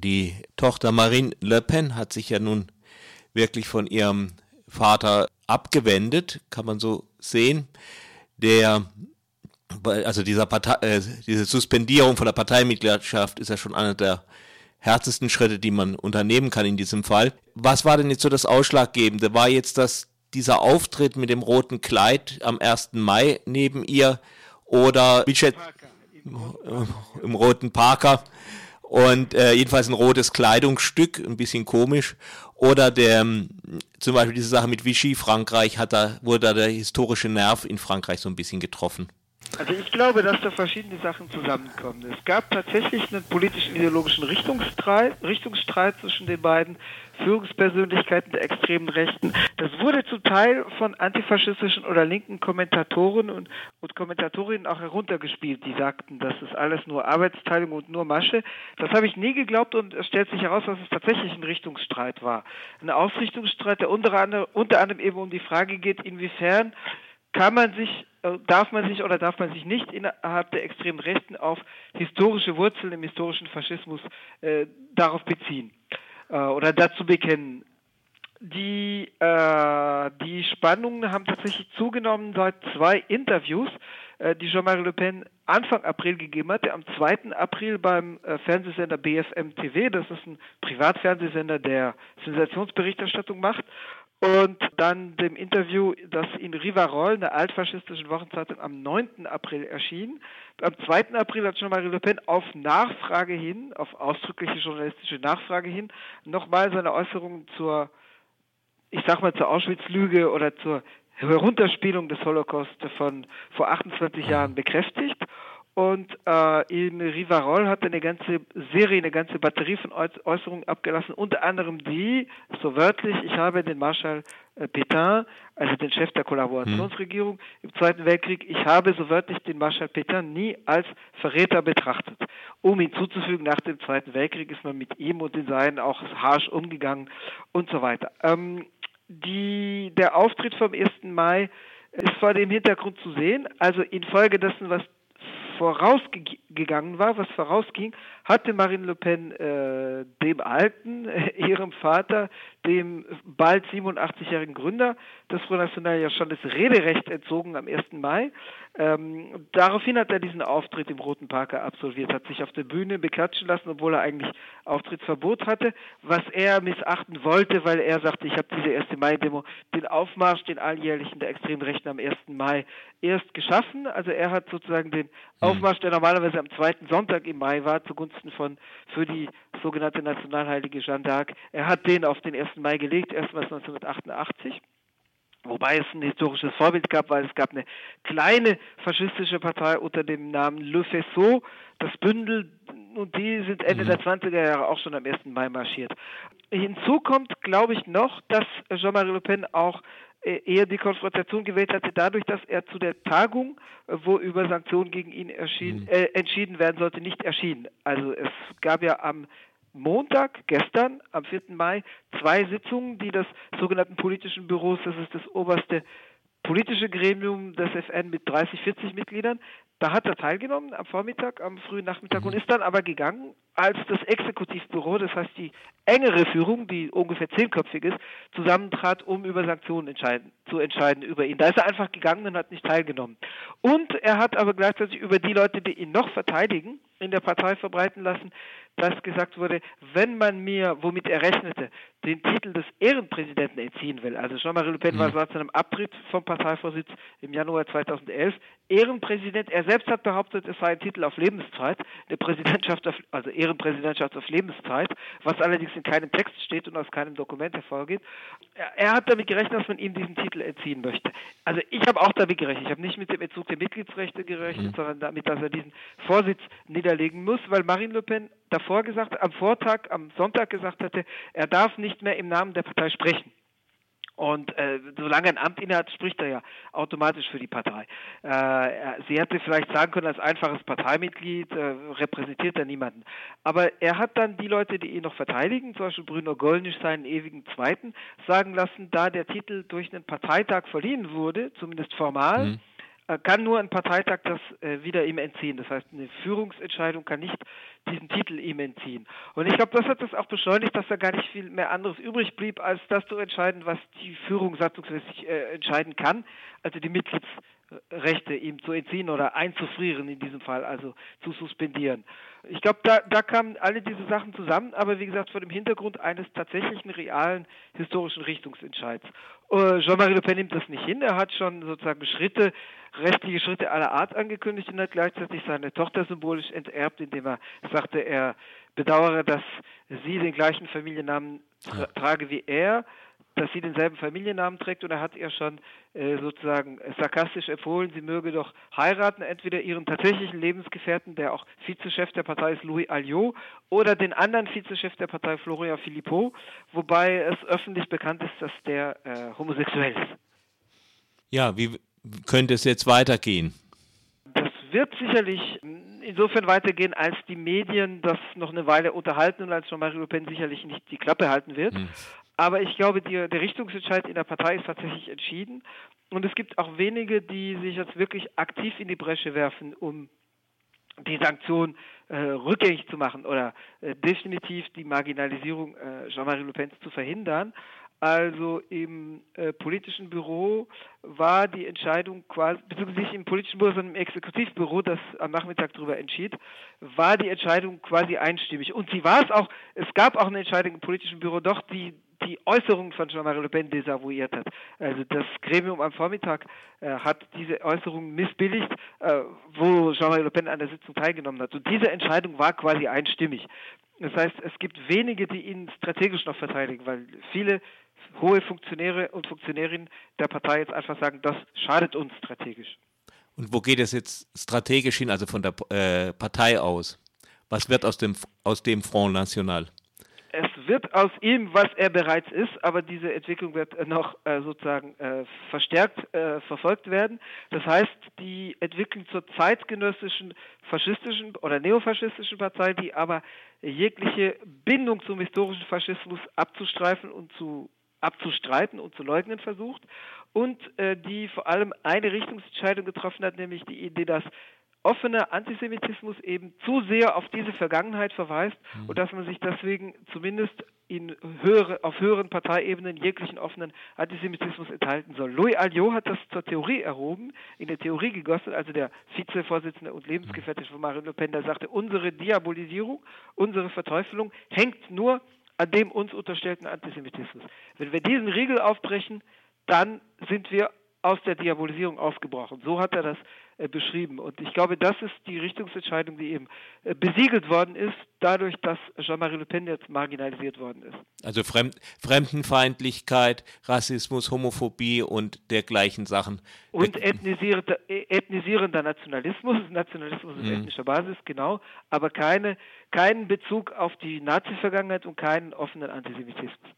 Die Tochter Marine Le Pen hat sich ja nun wirklich von ihrem Vater abgewendet, kann man so sehen. Der, also dieser Partei, äh, diese Suspendierung von der Parteimitgliedschaft ist ja schon einer der härtesten Schritte, die man unternehmen kann in diesem Fall. Was war denn jetzt so das Ausschlaggebende? War jetzt das, dieser Auftritt mit dem roten Kleid am 1. Mai neben ihr oder Michel, im, im roten Parker und äh, jedenfalls ein rotes Kleidungsstück, ein bisschen komisch. Oder der, zum Beispiel diese Sache mit Vichy Frankreich, hat da, wurde da der historische Nerv in Frankreich so ein bisschen getroffen. Also ich glaube, dass da verschiedene Sachen zusammenkommen. Es gab tatsächlich einen politischen ideologischen Richtungsstreit, Richtungsstreit zwischen den beiden Führungspersönlichkeiten der extremen Rechten. Das wurde zum Teil von antifaschistischen oder linken Kommentatoren und, und Kommentatorinnen auch heruntergespielt, die sagten, das ist alles nur Arbeitsteilung und nur Masche. Das habe ich nie geglaubt und es stellt sich heraus, dass es tatsächlich ein Richtungsstreit war. Ein Ausrichtungsstreit, der unter anderem, unter anderem eben um die Frage geht, inwiefern kann man sich, äh, darf man sich oder darf man sich nicht innerhalb der extremen Rechten auf historische Wurzeln im historischen Faschismus äh, darauf beziehen äh, oder dazu bekennen. Die, äh, die Spannungen haben tatsächlich zugenommen seit zwei Interviews, äh, die Jean-Marie Le Pen Anfang April gegeben hat, der am 2. April beim äh, Fernsehsender BFM TV, das ist ein Privatfernsehsender, der Sensationsberichterstattung macht, und dann dem Interview, das in Rivarol, einer altfaschistischen Wochenzeitung, am 9. April erschien. Am 2. April hat Jean-Marie Le Pen auf Nachfrage hin, auf ausdrückliche journalistische Nachfrage hin, nochmal seine Äußerungen zur, ich sag mal, zur Auschwitz-Lüge oder zur Herunterspielung des Holocaust von vor 28 Jahren bekräftigt und äh, in Rivarol hat er eine ganze Serie, eine ganze Batterie von Äußerungen abgelassen, unter anderem die, so wörtlich, ich habe den Marschall äh, Pétain, also den Chef der Kollaborationsregierung hm. im Zweiten Weltkrieg, ich habe so wörtlich den Marschall Pétain nie als Verräter betrachtet. Um hinzuzufügen, nach dem Zweiten Weltkrieg ist man mit ihm und den Seinen auch harsch umgegangen und so weiter. Ähm, die, der Auftritt vom 1. Mai ist vor dem Hintergrund zu sehen, also infolgedessen, was vorausgegangen war, was vorausging, hatte Marine Le Pen äh, dem Alten, äh, ihrem Vater, dem bald 87-jährigen Gründer des Front National ja schon das Rederecht entzogen am 1. Mai. Ähm, daraufhin hat er diesen Auftritt im Roten Parker absolviert, hat sich auf der Bühne beklatschen lassen, obwohl er eigentlich Auftrittsverbot hatte, was er missachten wollte, weil er sagte, ich habe diese 1. Mai-Demo, den Aufmarsch, den alljährlichen der extremen Rechten am 1. Mai erst geschaffen. Also er hat sozusagen den. Aufmarsch, der normalerweise am zweiten Sonntag im Mai war, zugunsten von für die sogenannte Nationalheilige Jeanne d'Arc, er hat den auf den 1. Mai gelegt, erstmals 1988. Wobei es ein historisches Vorbild gab, weil es gab eine kleine faschistische Partei unter dem Namen Le Faisceau, das Bündel, und die sind Ende mhm. der 20er Jahre auch schon am 1. Mai marschiert. Hinzu kommt, glaube ich, noch, dass Jean-Marie Le Pen auch eher die Konfrontation gewählt hatte, dadurch, dass er zu der Tagung, äh, wo über Sanktionen gegen ihn erschien, mhm. äh, entschieden werden sollte, nicht erschien. Also es gab ja am Montag, gestern, am 4. Mai, zwei Sitzungen, die des sogenannten politischen Büros, das ist das oberste politische Gremium des FN mit 30, 40 Mitgliedern, da hat er teilgenommen am Vormittag, am frühen Nachmittag und ist dann aber gegangen, als das Exekutivbüro, das heißt die engere Führung, die ungefähr zehnköpfig ist, zusammentrat, um über Sanktionen entscheiden, zu entscheiden über ihn. Da ist er einfach gegangen und hat nicht teilgenommen. Und er hat aber gleichzeitig über die Leute, die ihn noch verteidigen, in der Partei verbreiten lassen, dass gesagt wurde, wenn man mir, womit er rechnete, den Titel des Ehrenpräsidenten entziehen will. Also Jean-Marie Le Pen mhm. war seit seinem Abtritt vom Parteivorsitz im Januar 2011 Ehrenpräsident. Er selbst hat behauptet, es sei ein Titel auf Lebenszeit, eine Präsidentschaft auf, also Ehrenpräsidentschaft auf Lebenszeit, was allerdings in keinem Text steht und aus keinem Dokument hervorgeht. Er, er hat damit gerechnet, dass man ihm diesen Titel entziehen möchte. Also ich habe auch damit gerechnet. Ich habe nicht mit dem Entzug der Mitgliedsrechte gerechnet, mhm. sondern damit, dass er diesen Vorsitz niederlegen muss, weil Marine Le Pen davor gesagt, am Vortag, am Sonntag gesagt hatte, er darf nicht mehr im Namen der Partei sprechen. Und äh, solange ein Amt innehat, spricht er ja automatisch für die Partei. Äh, sie hätte vielleicht sagen können, als einfaches Parteimitglied äh, repräsentiert er niemanden. Aber er hat dann die Leute, die ihn noch verteidigen, zum Beispiel Bruno Gollnisch, seinen ewigen Zweiten, sagen lassen, da der Titel durch einen Parteitag verliehen wurde, zumindest formal, mhm kann nur ein Parteitag das äh, wieder ihm entziehen. Das heißt, eine Führungsentscheidung kann nicht diesen Titel ihm entziehen. Und ich glaube, das hat es auch beschleunigt, dass da gar nicht viel mehr anderes übrig blieb, als das zu entscheiden, was die Führung satzungsmäßig äh, entscheiden kann, also die Mitgliedsrechte ihm zu entziehen oder einzufrieren in diesem Fall, also zu suspendieren. Ich glaube, da, da kamen alle diese Sachen zusammen, aber wie gesagt, vor dem Hintergrund eines tatsächlichen realen historischen Richtungsentscheids. Äh, Jean-Marie Le Pen nimmt das nicht hin. Er hat schon sozusagen Schritte, rechtliche Schritte aller Art angekündigt und hat gleichzeitig seine Tochter symbolisch enterbt, indem er sagte, er bedauere, dass sie den gleichen Familiennamen tra trage wie er dass sie denselben Familiennamen trägt und er hat ihr schon äh, sozusagen sarkastisch empfohlen, sie möge doch heiraten, entweder ihren tatsächlichen Lebensgefährten, der auch Vizechef der Partei ist, Louis Alliot, oder den anderen Vizechef der Partei, Florian Philippot, wobei es öffentlich bekannt ist, dass der äh, homosexuell ist. Ja, wie könnte es jetzt weitergehen? Das wird sicherlich insofern weitergehen, als die Medien das noch eine Weile unterhalten und als Jean-Marie Le Pen sicherlich nicht die Klappe halten wird. Hm. Aber ich glaube, die, der Richtungsentscheid in der Partei ist tatsächlich entschieden. Und es gibt auch wenige, die sich jetzt wirklich aktiv in die Bresche werfen, um die Sanktion äh, rückgängig zu machen oder äh, definitiv die Marginalisierung äh, Jean-Marie Le Pen zu verhindern. Also im äh, politischen Büro war die Entscheidung quasi, beziehungsweise nicht im politischen Büro, sondern im Exekutivbüro, das am Nachmittag darüber entschied, war die Entscheidung quasi einstimmig. Und sie war es auch, es gab auch eine Entscheidung im politischen Büro, doch die die Äußerung von Jean-Marie Le Pen desavouiert hat. Also das Gremium am Vormittag äh, hat diese Äußerung missbilligt, äh, wo Jean-Marie Le Pen an der Sitzung teilgenommen hat. Und diese Entscheidung war quasi einstimmig. Das heißt, es gibt wenige, die ihn strategisch noch verteidigen, weil viele hohe Funktionäre und Funktionärinnen der Partei jetzt einfach sagen, das schadet uns strategisch. Und wo geht es jetzt strategisch hin, also von der äh, Partei aus? Was wird aus dem, aus dem Front National? Es wird aus ihm, was er bereits ist, aber diese Entwicklung wird noch äh, sozusagen äh, verstärkt äh, verfolgt werden. Das heißt, die Entwicklung zur zeitgenössischen faschistischen oder neofaschistischen Partei, die aber jegliche Bindung zum historischen Faschismus abzustreifen und zu abzustreiten und zu leugnen versucht und äh, die vor allem eine Richtungsentscheidung getroffen hat, nämlich die Idee, dass offener Antisemitismus eben zu sehr auf diese Vergangenheit verweist mhm. und dass man sich deswegen zumindest in höhere, auf höheren Parteiebenen jeglichen offenen Antisemitismus enthalten soll. Louis Alliot hat das zur Theorie erhoben, in der Theorie gegossen, also der Vizevorsitzende und Lebensgefährte von Marine Le Pen, der sagte, unsere Diabolisierung, unsere Verteufelung hängt nur an dem uns unterstellten Antisemitismus. Wenn wir diesen Riegel aufbrechen, dann sind wir aus der Diabolisierung aufgebrochen. So hat er das äh, beschrieben. Und ich glaube, das ist die Richtungsentscheidung, die eben äh, besiegelt worden ist, dadurch, dass Jean-Marie Le Pen jetzt marginalisiert worden ist. Also Fremd Fremdenfeindlichkeit, Rassismus, Homophobie und dergleichen Sachen. Und ethnisierender, äh, ethnisierender Nationalismus, Nationalismus auf mhm. ethnischer Basis, genau, aber keine, keinen Bezug auf die Nazi-Vergangenheit und keinen offenen Antisemitismus.